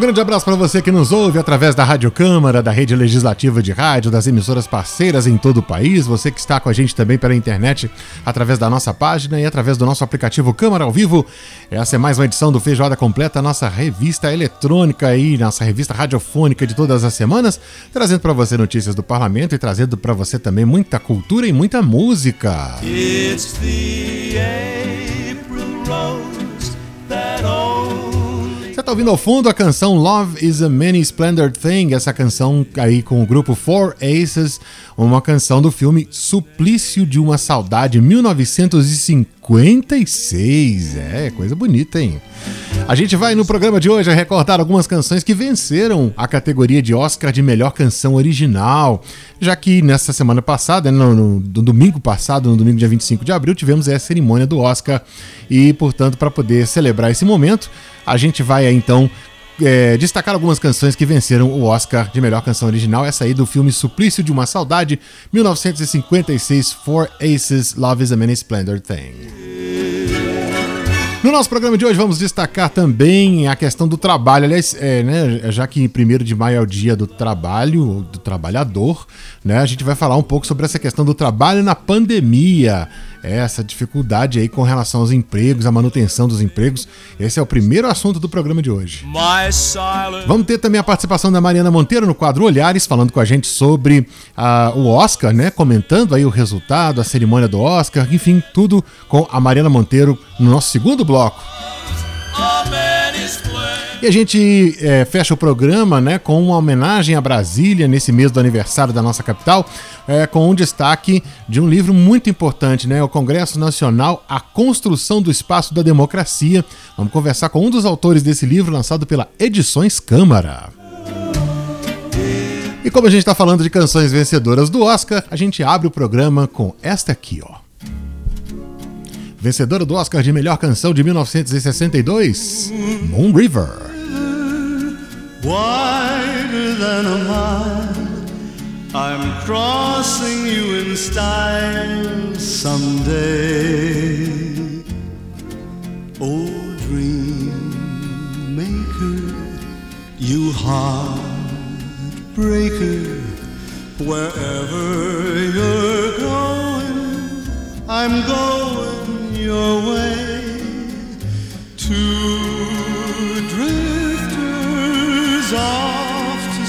Grande abraço para você que nos ouve através da Rádio Câmara, da rede legislativa de rádio, das emissoras parceiras em todo o país. Você que está com a gente também pela internet, através da nossa página e através do nosso aplicativo Câmara ao Vivo. Essa é mais uma edição do Feijoada Completa, nossa revista eletrônica aí, nossa revista radiofônica de todas as semanas, trazendo para você notícias do parlamento e trazendo para você também muita cultura e muita música. It's the April tá ouvindo ao fundo a canção Love is a Many Splendid Thing, essa canção aí com o grupo Four Aces, uma canção do filme Suplício de uma Saudade, 1956. É, coisa bonita, hein? A gente vai no programa de hoje recordar algumas canções que venceram a categoria de Oscar de melhor canção original, já que nessa semana passada, no, no, no domingo passado, no domingo dia 25 de abril, tivemos a cerimônia do Oscar e, portanto, para poder celebrar esse momento, a gente vai então é, destacar algumas canções que venceram o Oscar de melhor canção original. Essa aí do filme Suplício de uma Saudade, 1956, Four Aces, Love is a Many Splendor Thing. No nosso programa de hoje vamos destacar também a questão do trabalho. Aliás, é, né, já que 1 de maio é o dia do trabalho, do trabalhador, né, a gente vai falar um pouco sobre essa questão do trabalho na pandemia. Essa dificuldade aí com relação aos empregos, a manutenção dos empregos. Esse é o primeiro assunto do programa de hoje. Vamos ter também a participação da Mariana Monteiro no quadro Olhares, falando com a gente sobre uh, o Oscar, né? Comentando aí o resultado, a cerimônia do Oscar, enfim, tudo com a Mariana Monteiro no nosso segundo bloco. E a gente é, fecha o programa né, com uma homenagem a Brasília nesse mês do aniversário da nossa capital, é, com um destaque de um livro muito importante, né, o Congresso Nacional, A Construção do Espaço da Democracia. Vamos conversar com um dos autores desse livro, lançado pela Edições Câmara. E como a gente está falando de canções vencedoras do Oscar, a gente abre o programa com esta aqui, ó vencedora do Oscar de melhor canção de 1962, Moon River. Wider than a mile, I'm crossing you in style someday. Oh, dream maker, you heartbreaker, wherever you're going, I'm going your way.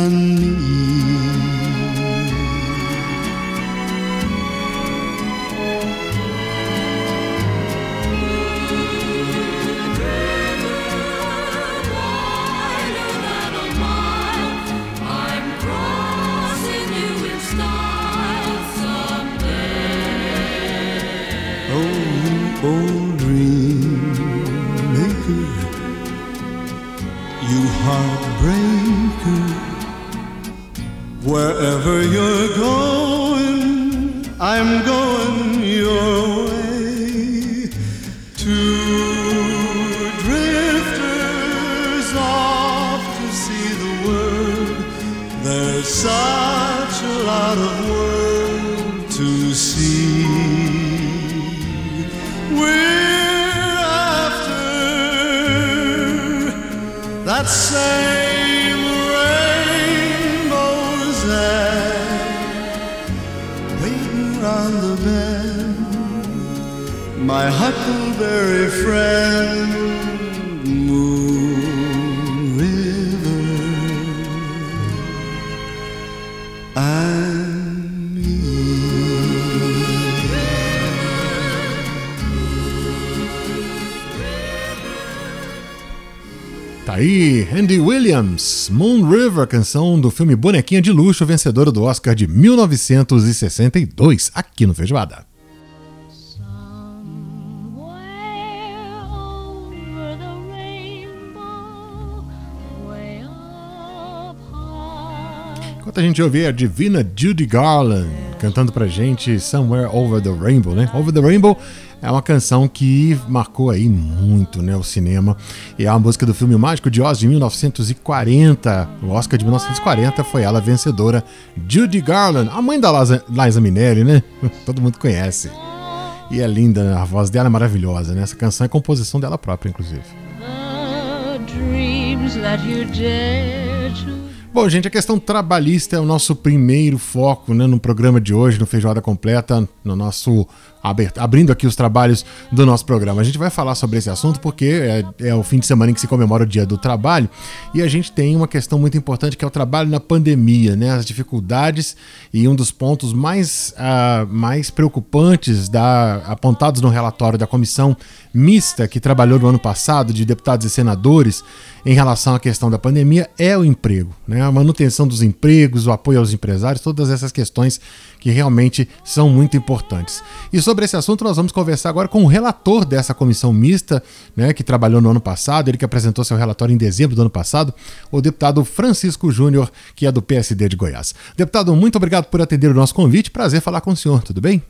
and me. Wherever you're going, I'm going your way. Around the bend, my huckleberry friend. Moon. Aí, Andy Williams, Moon River, canção do filme Bonequinha de Luxo, vencedora do Oscar de 1962, aqui no Feijoada. Enquanto a gente ouvir a divina Judy Garland cantando pra gente Somewhere Over the Rainbow, né? Over the Rainbow é uma canção que marcou aí muito né, o cinema. E é uma música do filme Mágico de Oz de 1940. O Oscar de 1940 foi ela vencedora, Judy Garland, a mãe da Liza Minnelli, né? Todo mundo conhece. E é linda, né? a voz dela é maravilhosa, né? Essa canção é composição dela própria, inclusive. The dreams that you dare to Bom, gente, a questão trabalhista é o nosso primeiro foco né, no programa de hoje, no Feijoada Completa, no nosso abrindo aqui os trabalhos do nosso programa. A gente vai falar sobre esse assunto porque é, é, o fim de semana em que se comemora o Dia do Trabalho e a gente tem uma questão muito importante que é o trabalho na pandemia, né? As dificuldades e um dos pontos mais, uh, mais preocupantes da, apontados no relatório da comissão mista que trabalhou no ano passado de deputados e senadores em relação à questão da pandemia é o emprego, né? A manutenção dos empregos, o apoio aos empresários, todas essas questões que realmente são muito importantes. E sobre esse assunto nós vamos conversar agora com o relator dessa comissão mista, né, que trabalhou no ano passado, ele que apresentou seu relatório em dezembro do ano passado, o deputado Francisco Júnior, que é do PSD de Goiás. Deputado, muito obrigado por atender o nosso convite. Prazer falar com o senhor, tudo bem?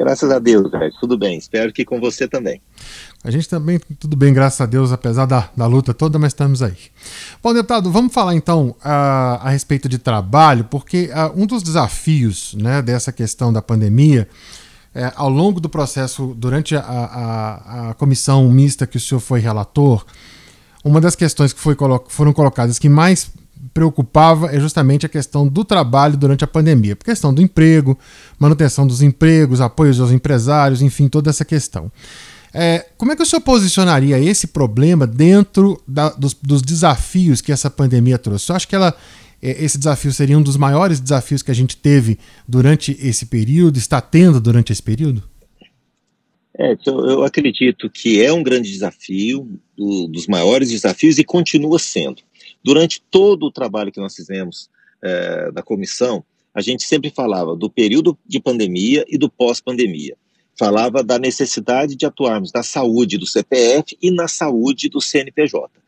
Graças a Deus, velho. Tudo bem. Espero que com você também. A gente também, tudo bem, graças a Deus, apesar da, da luta toda, mas estamos aí. Bom, deputado, vamos falar então a, a respeito de trabalho, porque a, um dos desafios né, dessa questão da pandemia, é, ao longo do processo, durante a, a, a, comissão mista que o senhor foi relator, uma das questões que foi, foram colocadas que mais preocupava é justamente a questão do trabalho durante a pandemia, a questão do emprego, manutenção dos empregos, apoios aos empresários, enfim, toda essa questão. É, como é que o senhor posicionaria esse problema dentro da, dos, dos, desafios que essa pandemia trouxe? Eu acho que ela, é, esse desafio seria um dos maiores desafios que a gente teve durante esse período, está tendo durante esse período? É, eu acredito que é um grande desafio, do, dos maiores desafios e continua sendo. Durante todo o trabalho que nós fizemos é, da comissão, a gente sempre falava do período de pandemia e do pós-pandemia. Falava da necessidade de atuarmos na saúde do CPF e na saúde do CNPJ.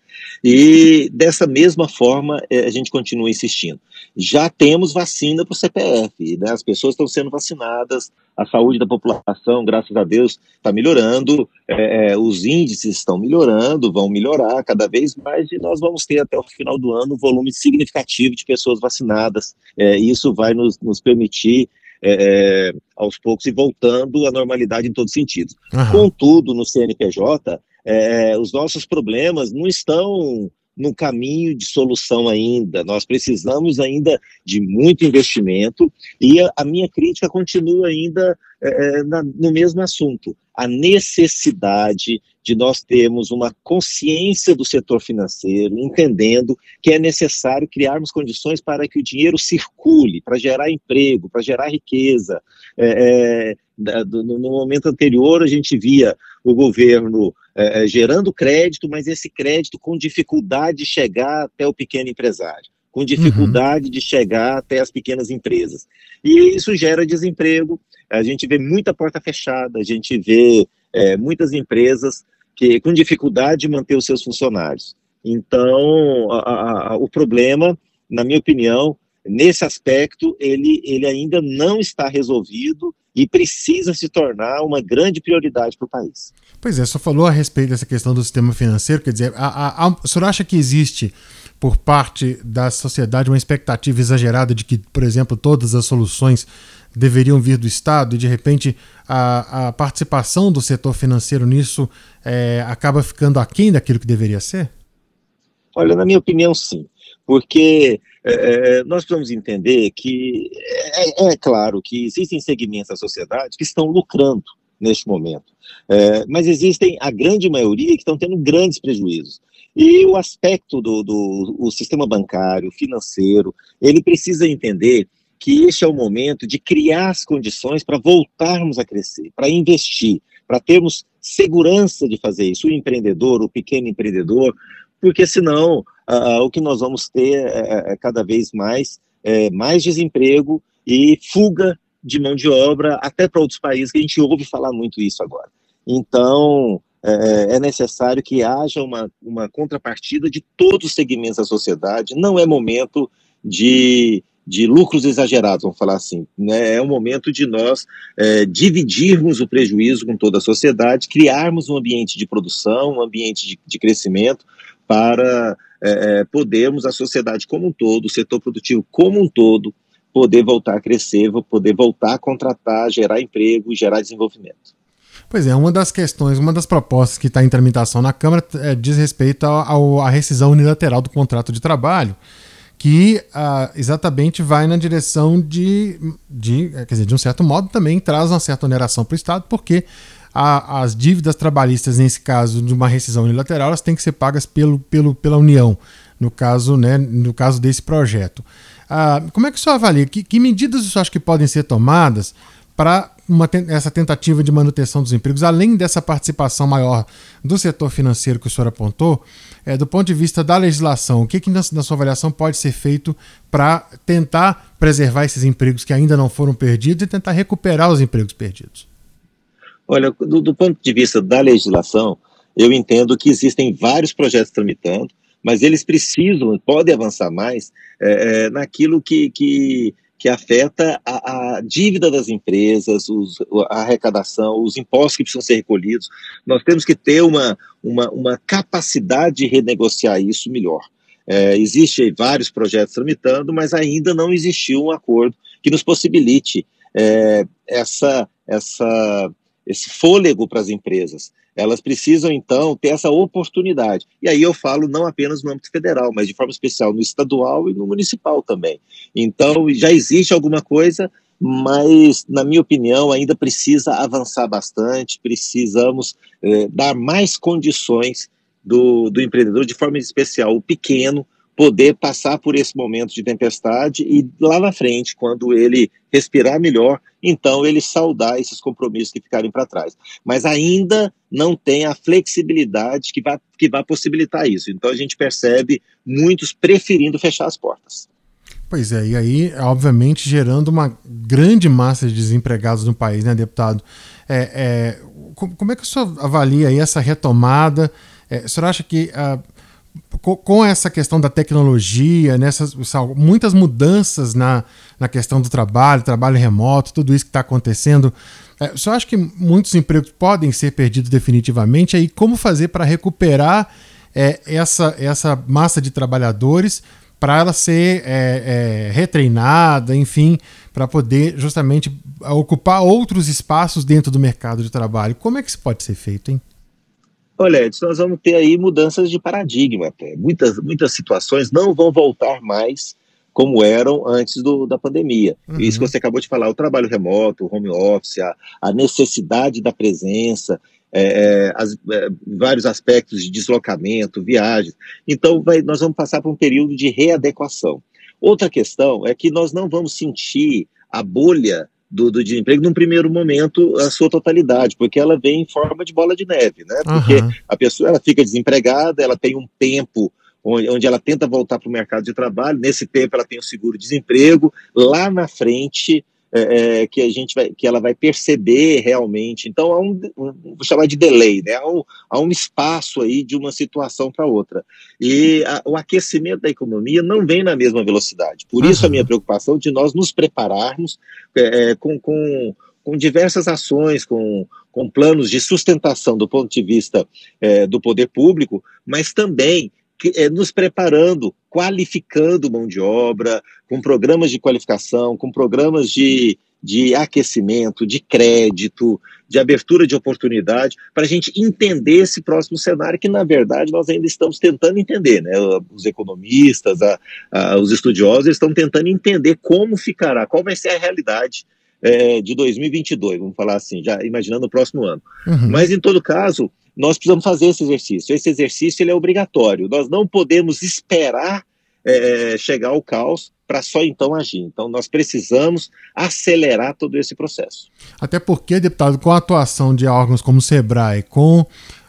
E dessa mesma forma é, a gente continua insistindo. Já temos vacina para o CPF, né? as pessoas estão sendo vacinadas, a saúde da população, graças a Deus, está melhorando, é, é, os índices estão melhorando, vão melhorar cada vez mais, e nós vamos ter até o final do ano um volume significativo de pessoas vacinadas. É, isso vai nos, nos permitir é, é, aos poucos e voltando à normalidade em todos os sentidos. Uhum. Contudo, no CNPJ, é, os nossos problemas não estão no caminho de solução ainda. Nós precisamos ainda de muito investimento e a, a minha crítica continua ainda é, é, na, no mesmo assunto. A necessidade de nós termos uma consciência do setor financeiro, entendendo que é necessário criarmos condições para que o dinheiro circule, para gerar emprego, para gerar riqueza. É, é, no momento anterior, a gente via o governo é, é, gerando crédito, mas esse crédito com dificuldade de chegar até o pequeno empresário, com dificuldade uhum. de chegar até as pequenas empresas. E isso gera desemprego, a gente vê muita porta fechada, a gente vê é, muitas empresas que com dificuldade de manter os seus funcionários. Então, a, a, o problema, na minha opinião, nesse aspecto, ele, ele ainda não está resolvido e precisa se tornar uma grande prioridade para o país. Pois é, só falou a respeito dessa questão do sistema financeiro, quer dizer, a, a, a, o senhor acha que existe por parte da sociedade uma expectativa exagerada de que, por exemplo, todas as soluções deveriam vir do Estado e de repente a, a participação do setor financeiro nisso é, acaba ficando aquém daquilo que deveria ser? Olha, na minha opinião, sim, porque é, é, nós precisamos entender que é, é, claro que existem segmentos da sociedade que estão lucrando neste momento, é, mas existem a grande maioria que estão tendo grandes prejuízos. E o aspecto do, do o sistema bancário, financeiro, ele precisa entender que este é o momento de criar as condições para voltarmos a crescer, para investir, para termos segurança de fazer isso. O empreendedor, o pequeno empreendedor, porque senão o que nós vamos ter é, é cada vez mais é, mais desemprego e fuga de mão de obra até para outros países, que a gente ouve falar muito isso agora. Então, é, é necessário que haja uma, uma contrapartida de todos os segmentos da sociedade, não é momento de, de lucros exagerados, vamos falar assim. Né? É o momento de nós é, dividirmos o prejuízo com toda a sociedade, criarmos um ambiente de produção, um ambiente de, de crescimento para é, é podermos, a sociedade como um todo, o setor produtivo como um todo, poder voltar a crescer, poder voltar a contratar, gerar emprego gerar desenvolvimento. Pois é, uma das questões, uma das propostas que está em tramitação na Câmara é, diz respeito à rescisão unilateral do contrato de trabalho, que ah, exatamente vai na direção de, de, quer dizer, de um certo modo também traz uma certa oneração para o Estado, porque a, as dívidas trabalhistas, nesse caso de uma rescisão unilateral, elas têm que ser pagas pelo, pelo, pela União, no caso, né, no caso desse projeto. Ah, como é que o senhor avalia? Que, que medidas o senhor acha que podem ser tomadas para essa tentativa de manutenção dos empregos, além dessa participação maior do setor financeiro que o senhor apontou, é, do ponto de vista da legislação, o que, que na, na sua avaliação pode ser feito para tentar preservar esses empregos que ainda não foram perdidos e tentar recuperar os empregos perdidos? Olha, do, do ponto de vista da legislação, eu entendo que existem vários projetos tramitando, mas eles precisam, podem avançar mais é, é, naquilo que, que, que afeta a, a, dívida das empresas, os, a arrecadação, os impostos que precisam ser recolhidos. Nós temos que ter uma, uma, uma capacidade de renegociar isso melhor. É, Existem vários projetos tramitando, mas ainda não existiu um acordo que nos possibilite é, essa, essa, esse fôlego para as empresas. Elas precisam, então, ter essa oportunidade. E aí eu falo não apenas no âmbito federal, mas de forma especial no estadual e no municipal também. Então, já existe alguma coisa, mas, na minha opinião, ainda precisa avançar bastante, precisamos eh, dar mais condições do, do empreendedor, de forma especial o pequeno, poder passar por esse momento de tempestade e lá na frente, quando ele respirar melhor, então ele saudar esses compromissos que ficarem para trás. Mas ainda não tem a flexibilidade que vai, que vai possibilitar isso. Então a gente percebe muitos preferindo fechar as portas. Pois é, e aí, obviamente, gerando uma grande massa de desempregados no país, né, deputado? É, é, como é que o senhor avalia aí essa retomada? É, o senhor acha que uh, com essa questão da tecnologia, nessas muitas mudanças na, na questão do trabalho, trabalho remoto, tudo isso que está acontecendo, é, só acho que muitos empregos podem ser perdidos definitivamente. Aí como fazer para recuperar é, essa, essa massa de trabalhadores para ela ser é, é, retreinada, enfim, para poder justamente ocupar outros espaços dentro do mercado de trabalho. Como é que isso pode ser feito, hein? Olha, nós vamos ter aí mudanças de paradigma até. Muitas, muitas situações não vão voltar mais como eram antes do, da pandemia. Uhum. Isso que você acabou de falar, o trabalho remoto, o home office, a, a necessidade da presença, é, é as, é, vários aspectos de deslocamento, viagens. Então, vai, nós vamos passar por um período de readequação. Outra questão é que nós não vamos sentir a bolha do, do desemprego num primeiro momento a sua totalidade, porque ela vem em forma de bola de neve, né? Porque uhum. a pessoa ela fica desempregada, ela tem um tempo onde, onde ela tenta voltar para o mercado de trabalho, nesse tempo ela tem o seguro-desemprego, lá na frente é, é, que a gente vai, que ela vai perceber realmente. Então há um, um vou chamar de delay, né? Há um, há um espaço aí de uma situação para outra. E a, o aquecimento da economia não vem na mesma velocidade. Por uhum. isso a minha preocupação de nós nos prepararmos é, é, com, com, com diversas ações, com, com planos de sustentação do ponto de vista é, do poder público, mas também nos preparando, qualificando mão de obra, com programas de qualificação, com programas de, de aquecimento, de crédito, de abertura de oportunidade, para a gente entender esse próximo cenário que, na verdade, nós ainda estamos tentando entender. Né? Os economistas, a, a, os estudiosos estão tentando entender como ficará, qual vai ser a realidade é, de 2022, vamos falar assim, já imaginando o próximo ano. Uhum. Mas, em todo caso, nós precisamos fazer esse exercício. Esse exercício ele é obrigatório. Nós não podemos esperar é, chegar ao caos para só então agir. Então, nós precisamos acelerar todo esse processo. Até porque, deputado, com a atuação de órgãos como o SEBRAE, com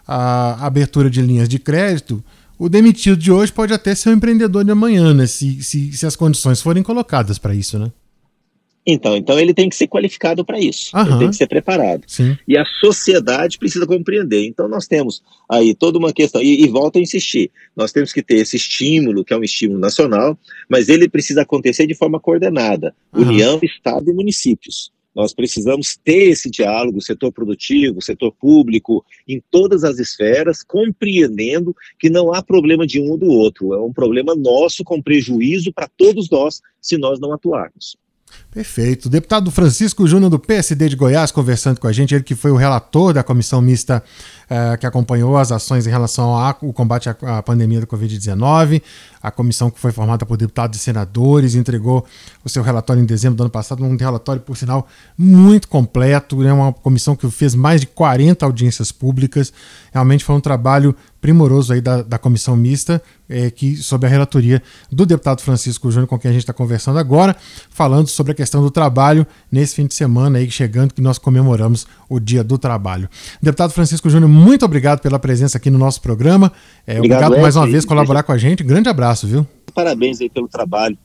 a abertura de linhas de crédito, o demitido de hoje pode até ser um empreendedor de amanhã, né? Se, se, se as condições forem colocadas para isso, né? Então, então ele tem que ser qualificado para isso, Aham. ele tem que ser preparado. Sim. E a sociedade precisa compreender. Então nós temos aí toda uma questão, e, e volto a insistir, nós temos que ter esse estímulo, que é um estímulo nacional, mas ele precisa acontecer de forma coordenada, Aham. União, Estado e municípios. Nós precisamos ter esse diálogo, setor produtivo, setor público, em todas as esferas, compreendendo que não há problema de um ou do outro, é um problema nosso com prejuízo para todos nós se nós não atuarmos. Perfeito. Deputado Francisco Júnior do PSD de Goiás conversando com a gente, ele que foi o relator da comissão mista eh, que acompanhou as ações em relação ao combate à, à pandemia da Covid-19, a comissão que foi formada por deputados e senadores, entregou o seu relatório em dezembro do ano passado, um relatório, por sinal, muito completo, é né? uma comissão que fez mais de 40 audiências públicas, realmente foi um trabalho primoroso aí da, da comissão mista, é, que sob a relatoria do deputado Francisco Júnior, com quem a gente está conversando agora, falando sobre a questão do trabalho nesse fim de semana aí chegando, que nós comemoramos o Dia do Trabalho. Deputado Francisco Júnior, muito obrigado pela presença aqui no nosso programa. É, obrigado, obrigado mais uma vez por colaborar com a gente. Grande abraço, viu? Parabéns aí pelo trabalho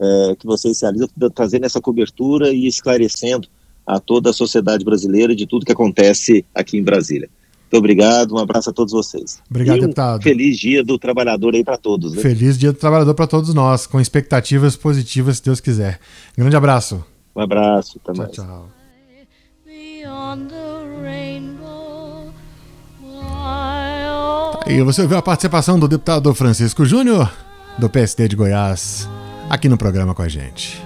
é, que vocês realizam, trazendo essa cobertura e esclarecendo a toda a sociedade brasileira de tudo que acontece aqui em Brasília. Muito obrigado, um abraço a todos vocês. Obrigado, e um deputado. Feliz dia do trabalhador aí para todos. Né? Feliz dia do trabalhador para todos nós, com expectativas positivas, se Deus quiser. Grande abraço. Um abraço, até tchau, mais. Tchau. E você ouviu a participação do deputado Francisco Júnior, do PSD de Goiás, aqui no programa com a gente.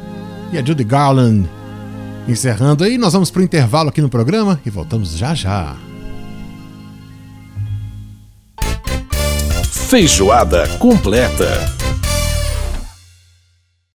E a Judy Garland encerrando aí, nós vamos para o intervalo aqui no programa e voltamos já já. Feijoada completa.